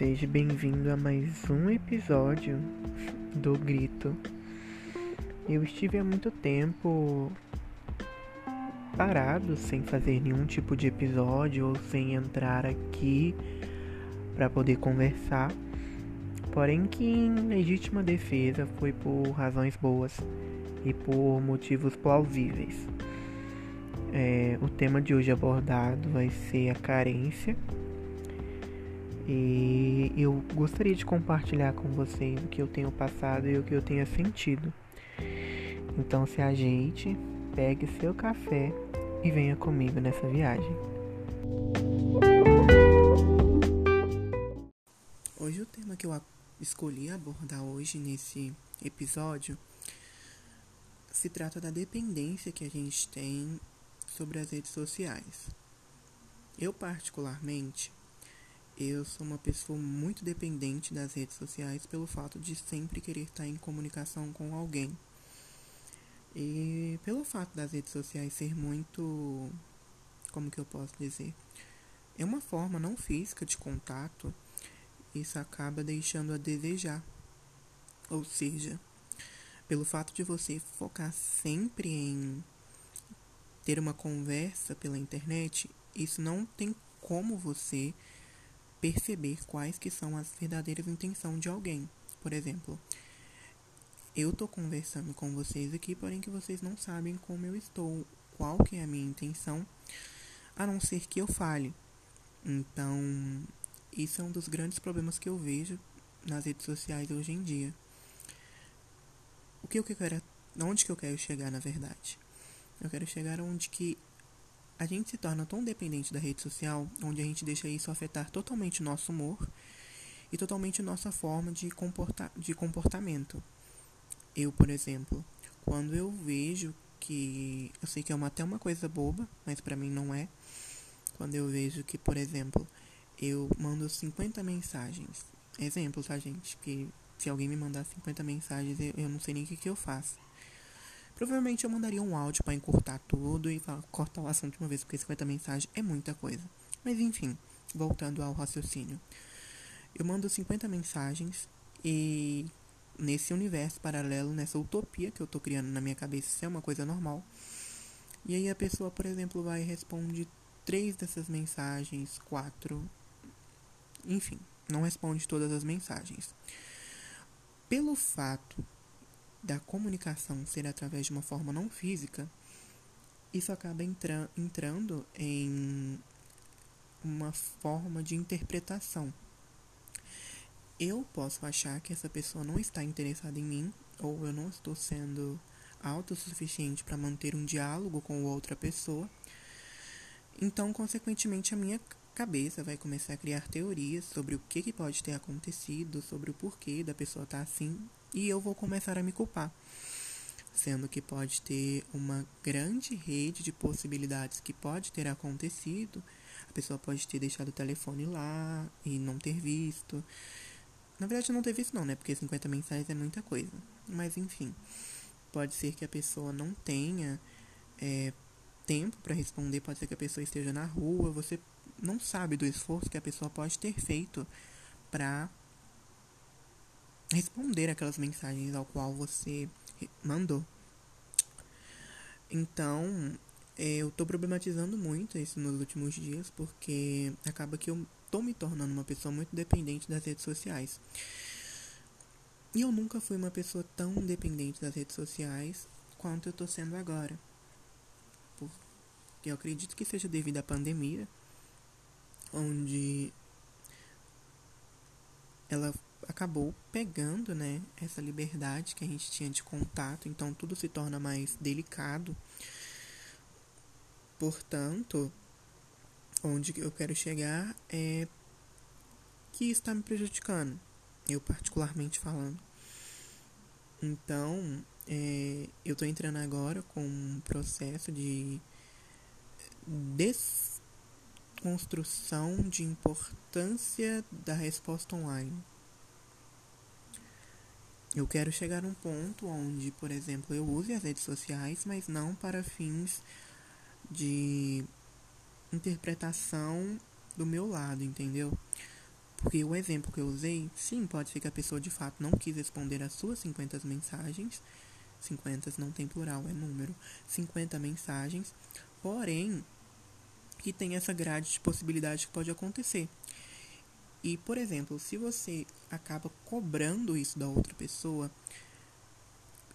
Seja bem-vindo a mais um episódio do Grito. Eu estive há muito tempo parado, sem fazer nenhum tipo de episódio ou sem entrar aqui para poder conversar. Porém, que em legítima defesa foi por razões boas e por motivos plausíveis. É, o tema de hoje abordado vai ser a carência e eu gostaria de compartilhar com vocês o que eu tenho passado e o que eu tenho sentido. Então se ajeite, pegue seu café e venha comigo nessa viagem. Hoje o tema que eu escolhi abordar hoje nesse episódio se trata da dependência que a gente tem sobre as redes sociais. Eu particularmente eu sou uma pessoa muito dependente das redes sociais pelo fato de sempre querer estar em comunicação com alguém. E pelo fato das redes sociais ser muito. Como que eu posso dizer? É uma forma não física de contato, isso acaba deixando a desejar. Ou seja, pelo fato de você focar sempre em ter uma conversa pela internet, isso não tem como você perceber quais que são as verdadeiras intenções de alguém. Por exemplo, eu estou conversando com vocês aqui, porém que vocês não sabem como eu estou, qual que é a minha intenção, a não ser que eu fale. Então, isso é um dos grandes problemas que eu vejo nas redes sociais hoje em dia. O que eu quero, onde que eu quero chegar na verdade? Eu quero chegar onde que a gente se torna tão dependente da rede social, onde a gente deixa isso afetar totalmente o nosso humor e totalmente nossa forma de, comporta de comportamento. Eu, por exemplo, quando eu vejo que eu sei que é uma, até uma coisa boba, mas para mim não é. Quando eu vejo que, por exemplo, eu mando 50 mensagens. Exemplo, tá, gente? Que se alguém me mandar 50 mensagens, eu, eu não sei nem o que, que eu faço. Provavelmente eu mandaria um áudio para encurtar tudo e cortar o assunto de uma vez, porque 50 mensagens é muita coisa. Mas enfim, voltando ao raciocínio. Eu mando 50 mensagens e nesse universo paralelo, nessa utopia que eu tô criando na minha cabeça, isso é uma coisa normal. E aí a pessoa, por exemplo, vai e responde três dessas mensagens, quatro, enfim, não responde todas as mensagens. Pelo fato da comunicação ser através de uma forma não física, isso acaba entra entrando em uma forma de interpretação. Eu posso achar que essa pessoa não está interessada em mim, ou eu não estou sendo autossuficiente para manter um diálogo com outra pessoa. Então, consequentemente, a minha cabeça vai começar a criar teorias sobre o que, que pode ter acontecido, sobre o porquê da pessoa estar tá assim e eu vou começar a me culpar. Sendo que pode ter uma grande rede de possibilidades que pode ter acontecido. A pessoa pode ter deixado o telefone lá e não ter visto. Na verdade, não ter visto, não, né? Porque 50 mensagens é muita coisa. Mas, enfim. Pode ser que a pessoa não tenha é, tempo para responder. Pode ser que a pessoa esteja na rua. Você não sabe do esforço que a pessoa pode ter feito para responder aquelas mensagens ao qual você mandou. Então, é, eu tô problematizando muito isso nos últimos dias, porque acaba que eu tô me tornando uma pessoa muito dependente das redes sociais. E eu nunca fui uma pessoa tão dependente das redes sociais quanto eu tô sendo agora. Porque eu acredito que seja devido à pandemia, onde ela acabou pegando, né, essa liberdade que a gente tinha de contato, então tudo se torna mais delicado. Portanto, onde eu quero chegar é que está me prejudicando, eu particularmente falando. Então, é, eu estou entrando agora com um processo de desconstrução de importância da resposta online. Eu quero chegar a um ponto onde, por exemplo, eu use as redes sociais, mas não para fins de interpretação do meu lado, entendeu? Porque o exemplo que eu usei, sim, pode ser que a pessoa de fato não quis responder as suas 50 mensagens. 50 não tem plural, é número. 50 mensagens. Porém, que tem essa grade de possibilidade que pode acontecer. E, por exemplo, se você acaba cobrando isso da outra pessoa,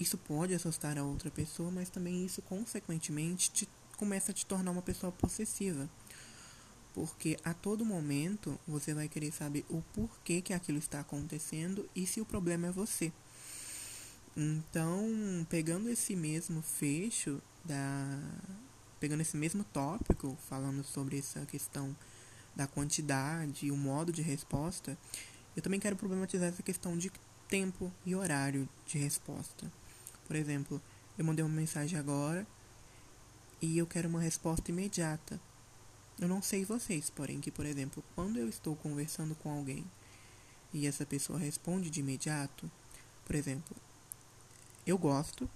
isso pode assustar a outra pessoa, mas também isso, consequentemente, te, começa a te tornar uma pessoa possessiva. Porque a todo momento você vai querer saber o porquê que aquilo está acontecendo e se o problema é você. Então, pegando esse mesmo fecho da pegando esse mesmo tópico, falando sobre essa questão da quantidade e o modo de resposta, eu também quero problematizar essa questão de tempo e horário de resposta. Por exemplo, eu mandei uma mensagem agora e eu quero uma resposta imediata. Eu não sei vocês, porém que, por exemplo, quando eu estou conversando com alguém e essa pessoa responde de imediato, por exemplo, eu gosto,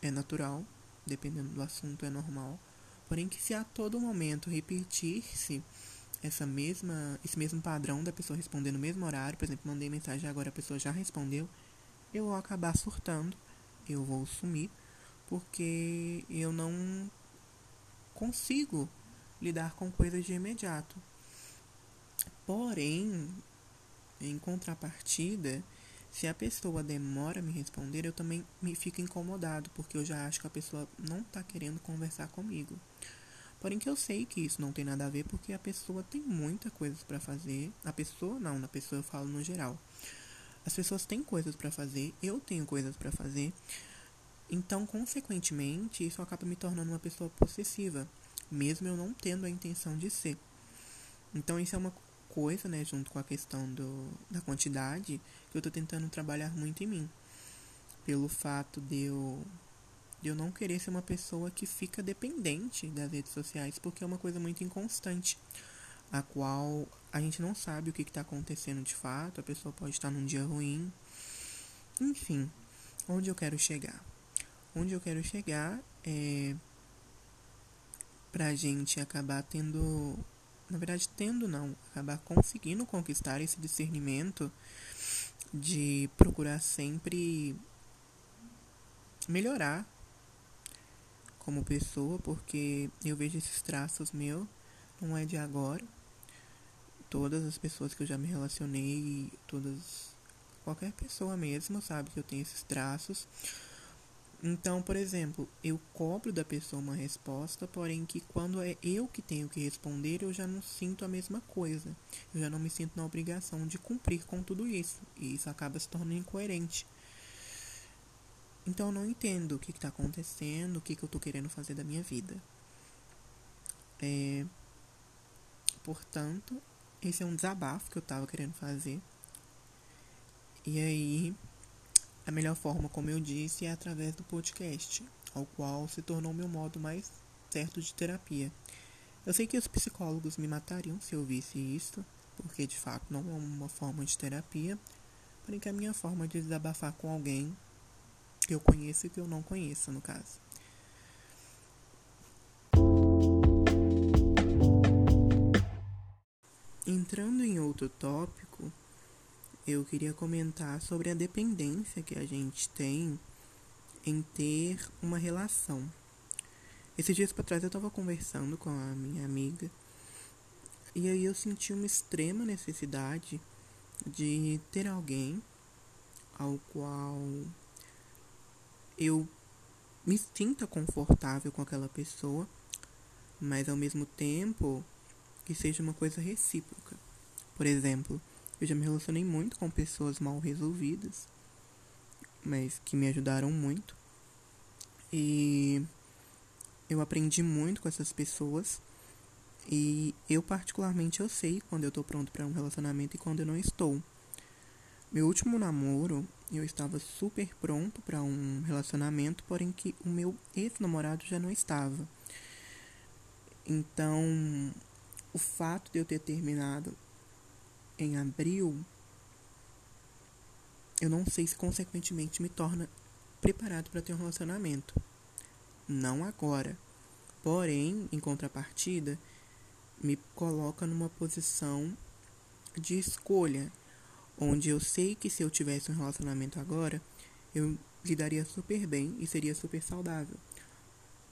é natural, dependendo do assunto é normal, porém que se a todo momento repetir-se essa mesma, esse mesmo padrão da pessoa responder no mesmo horário, por exemplo, mandei mensagem agora a pessoa já respondeu, eu vou acabar surtando, eu vou sumir, porque eu não consigo lidar com coisas de imediato. Porém, em contrapartida, se a pessoa demora a me responder, eu também me fico incomodado, porque eu já acho que a pessoa não está querendo conversar comigo. Porém que eu sei que isso não tem nada a ver porque a pessoa tem muita coisa para fazer. A pessoa não, na pessoa eu falo no geral. As pessoas têm coisas para fazer, eu tenho coisas para fazer. Então, consequentemente, isso acaba me tornando uma pessoa possessiva, mesmo eu não tendo a intenção de ser. Então, isso é uma coisa, né, junto com a questão do, da quantidade, que eu estou tentando trabalhar muito em mim. Pelo fato de eu de eu não querer ser uma pessoa que fica dependente das redes sociais, porque é uma coisa muito inconstante, a qual a gente não sabe o que está acontecendo de fato, a pessoa pode estar num dia ruim. Enfim, onde eu quero chegar? Onde eu quero chegar é pra gente acabar tendo, na verdade, tendo não, acabar conseguindo conquistar esse discernimento de procurar sempre melhorar como pessoa, porque eu vejo esses traços meus, não é de agora. Todas as pessoas que eu já me relacionei, todas qualquer pessoa mesmo sabe que eu tenho esses traços. Então, por exemplo, eu cobro da pessoa uma resposta, porém que quando é eu que tenho que responder, eu já não sinto a mesma coisa. Eu já não me sinto na obrigação de cumprir com tudo isso. E isso acaba se tornando incoerente. Então eu não entendo o que está acontecendo, o que, que eu estou querendo fazer da minha vida. É, portanto, esse é um desabafo que eu estava querendo fazer. E aí, a melhor forma, como eu disse, é através do podcast, ao qual se tornou meu modo mais certo de terapia. Eu sei que os psicólogos me matariam se eu visse isso, porque de fato não é uma forma de terapia, porém que é a minha forma de desabafar com alguém que eu conheço e que eu não conheço, no caso. Entrando em outro tópico, eu queria comentar sobre a dependência que a gente tem em ter uma relação. Esses dias para trás eu estava conversando com a minha amiga e aí eu senti uma extrema necessidade de ter alguém ao qual eu me sinta confortável com aquela pessoa, mas ao mesmo tempo que seja uma coisa recíproca. Por exemplo, eu já me relacionei muito com pessoas mal resolvidas, mas que me ajudaram muito. E eu aprendi muito com essas pessoas. E eu particularmente eu sei quando eu estou pronto para um relacionamento e quando eu não estou. Meu último namoro, eu estava super pronto para um relacionamento, porém que o meu ex-namorado já não estava. Então, o fato de eu ter terminado em abril, eu não sei se consequentemente me torna preparado para ter um relacionamento. Não agora. Porém, em contrapartida, me coloca numa posição de escolha, onde eu sei que se eu tivesse um relacionamento agora, eu lidaria super bem e seria super saudável.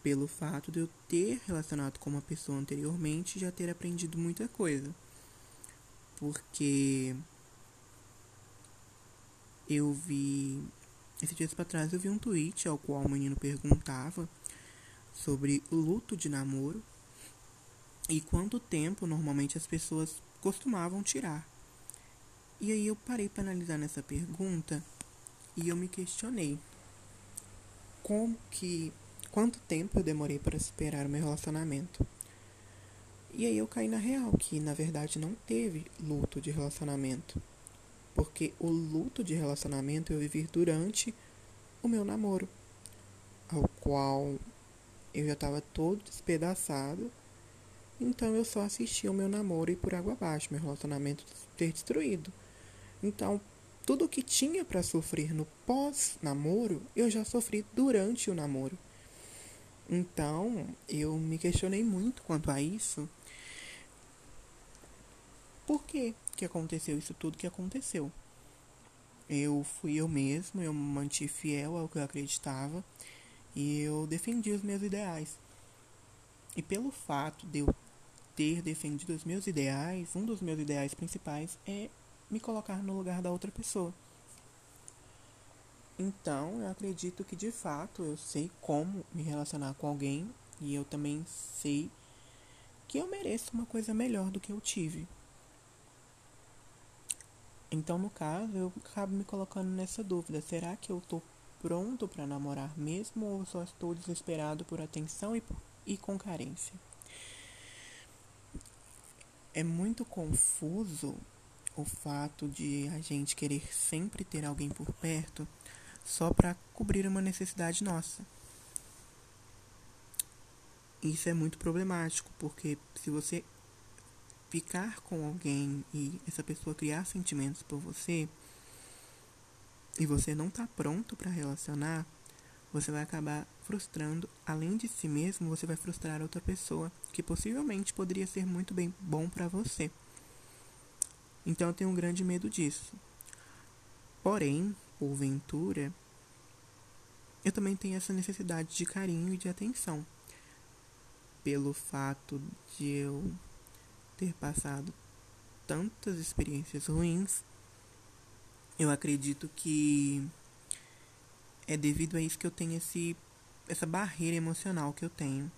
Pelo fato de eu ter relacionado com uma pessoa anteriormente e já ter aprendido muita coisa. Porque eu vi. Esses dias para trás eu vi um tweet ao qual o menino perguntava sobre o luto de namoro e quanto tempo normalmente as pessoas costumavam tirar. E aí eu parei para analisar nessa pergunta e eu me questionei como que quanto tempo eu demorei para superar o meu relacionamento. E aí eu caí na real que na verdade não teve luto de relacionamento. Porque o luto de relacionamento eu vivi durante o meu namoro, ao qual eu já estava todo despedaçado. Então eu só assisti o meu namoro e por água abaixo, meu relacionamento ter destruído. Então, tudo que tinha para sofrer no pós-namoro, eu já sofri durante o namoro. Então, eu me questionei muito quanto a isso. Por que que aconteceu isso tudo que aconteceu? Eu fui eu mesmo, eu me mantive fiel ao que eu acreditava e eu defendi os meus ideais. E pelo fato de eu ter defendido os meus ideais, um dos meus ideais principais é me colocar no lugar da outra pessoa. Então, eu acredito que de fato eu sei como me relacionar com alguém e eu também sei que eu mereço uma coisa melhor do que eu tive. Então, no caso, eu acabo me colocando nessa dúvida: será que eu tô pronto para namorar mesmo ou só estou desesperado por atenção e, e com carência? É muito confuso o fato de a gente querer sempre ter alguém por perto só para cobrir uma necessidade nossa. Isso é muito problemático, porque se você ficar com alguém e essa pessoa criar sentimentos por você e você não está pronto para relacionar, você vai acabar frustrando, além de si mesmo, você vai frustrar outra pessoa que possivelmente poderia ser muito bem bom para você. Então eu tenho um grande medo disso. Porém, porventura, eu também tenho essa necessidade de carinho e de atenção. Pelo fato de eu ter passado tantas experiências ruins, eu acredito que é devido a isso que eu tenho esse, essa barreira emocional que eu tenho.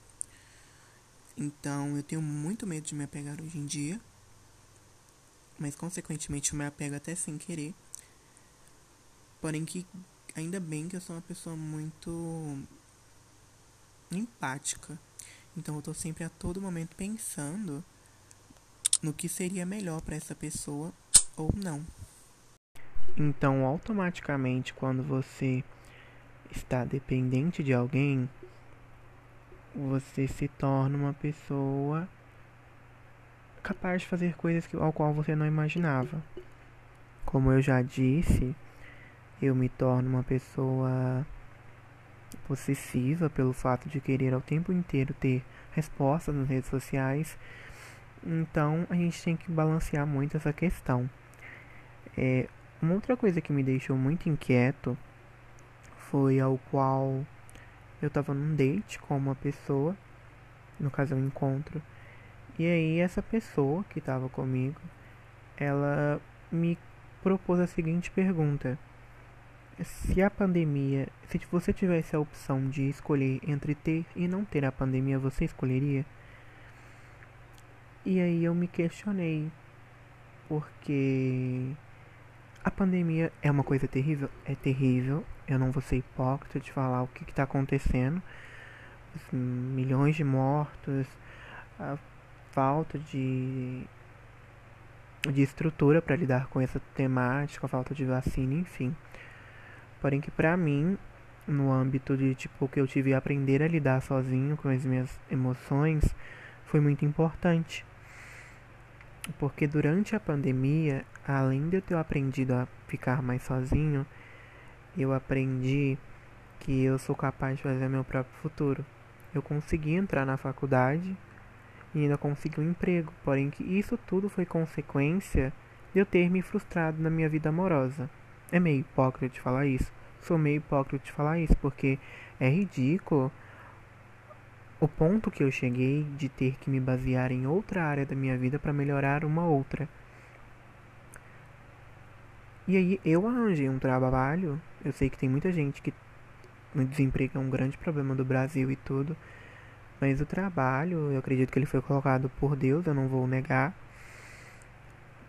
Então eu tenho muito medo de me apegar hoje em dia mas consequentemente eu me apego até sem querer. Porém que ainda bem que eu sou uma pessoa muito empática. Então eu tô sempre a todo momento pensando no que seria melhor para essa pessoa ou não. Então, automaticamente, quando você está dependente de alguém, você se torna uma pessoa capaz de fazer coisas que, ao qual você não imaginava. Como eu já disse, eu me torno uma pessoa possessiva pelo fato de querer ao tempo inteiro ter respostas nas redes sociais. Então a gente tem que balancear muito essa questão. É, uma outra coisa que me deixou muito inquieto foi ao qual eu estava num date com uma pessoa, no caso um encontro, e aí essa pessoa que estava comigo, ela me propôs a seguinte pergunta: se a pandemia, se você tivesse a opção de escolher entre ter e não ter a pandemia, você escolheria? E aí eu me questionei, porque a pandemia é uma coisa terrível, é terrível. Eu não vou ser hipócrita de falar o que está acontecendo. Os milhões de mortos, a falta de, de estrutura para lidar com essa temática, a falta de vacina, enfim. Porém que para mim, no âmbito de tipo que eu tive a aprender a lidar sozinho com as minhas emoções, foi muito importante. Porque durante a pandemia, além de eu ter aprendido a ficar mais sozinho, eu aprendi que eu sou capaz de fazer meu próprio futuro. Eu consegui entrar na faculdade e ainda conseguiu um emprego. Porém, que isso tudo foi consequência de eu ter me frustrado na minha vida amorosa. É meio hipócrita de falar isso. Sou meio hipócrita de falar isso, porque é ridículo o ponto que eu cheguei de ter que me basear em outra área da minha vida para melhorar uma outra. E aí eu arranjei um trabalho. Eu sei que tem muita gente que o desemprego é um grande problema do Brasil e tudo. Mas o trabalho, eu acredito que ele foi colocado por Deus, eu não vou negar.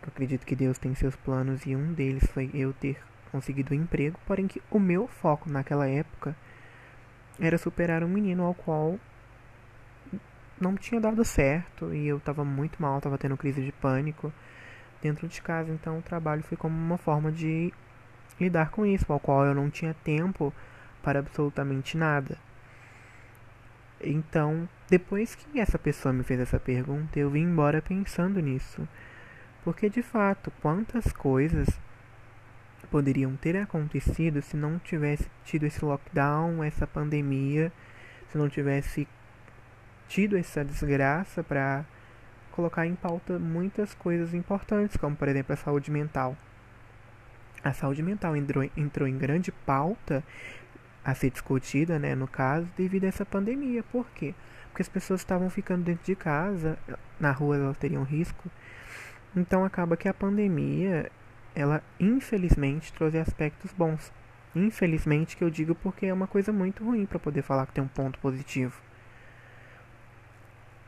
Eu acredito que Deus tem seus planos e um deles foi eu ter conseguido um emprego, porém que o meu foco naquela época era superar um menino ao qual não tinha dado certo e eu estava muito mal, estava tendo crise de pânico dentro de casa, então o trabalho foi como uma forma de lidar com isso, ao qual eu não tinha tempo para absolutamente nada. Então, depois que essa pessoa me fez essa pergunta, eu vim embora pensando nisso. Porque de fato, quantas coisas poderiam ter acontecido se não tivesse tido esse lockdown, essa pandemia, se não tivesse tido essa desgraça para colocar em pauta muitas coisas importantes, como por exemplo a saúde mental. A saúde mental entrou, entrou em grande pauta a ser discutida, né, no caso, devido a essa pandemia. Por quê? Porque as pessoas estavam ficando dentro de casa, na rua elas teriam risco. Então acaba que a pandemia, ela infelizmente trouxe aspectos bons. Infelizmente que eu digo porque é uma coisa muito ruim para poder falar que tem um ponto positivo.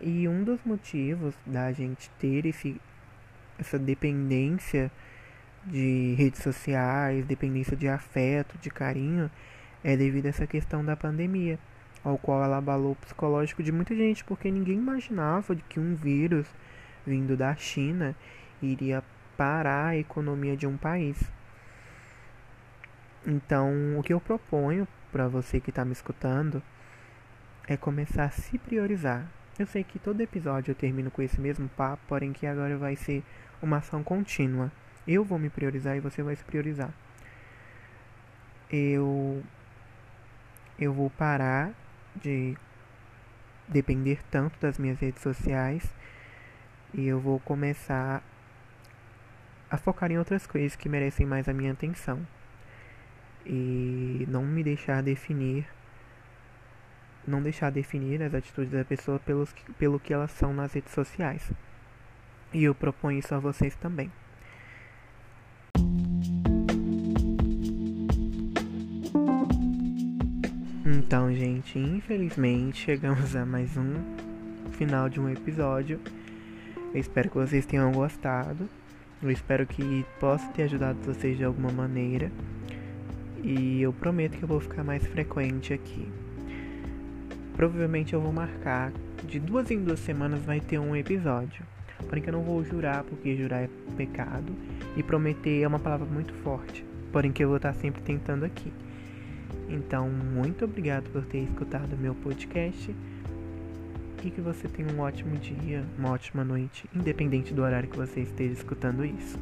E um dos motivos da gente ter esse, essa dependência de redes sociais, dependência de afeto, de carinho, é devido a essa questão da pandemia, ao qual ela abalou o psicológico de muita gente, porque ninguém imaginava que um vírus vindo da China iria parar a economia de um país. Então, o que eu proponho para você que está me escutando é começar a se priorizar, eu sei que todo episódio eu termino com esse mesmo papo, porém que agora vai ser uma ação contínua. Eu vou me priorizar e você vai se priorizar. Eu eu vou parar de depender tanto das minhas redes sociais e eu vou começar a focar em outras coisas que merecem mais a minha atenção e não me deixar definir não deixar definir as atitudes da pessoa pelos, pelo que elas são nas redes sociais. E eu proponho isso a vocês também. Então, gente, infelizmente chegamos a mais um final de um episódio. Eu espero que vocês tenham gostado. Eu espero que possa ter ajudado vocês de alguma maneira. E eu prometo que eu vou ficar mais frequente aqui. Provavelmente eu vou marcar de duas em duas semanas vai ter um episódio. Porém que eu não vou jurar, porque jurar é pecado. E prometer é uma palavra muito forte. Porém que eu vou estar sempre tentando aqui. Então, muito obrigado por ter escutado meu podcast. E que você tenha um ótimo dia, uma ótima noite, independente do horário que você esteja escutando isso.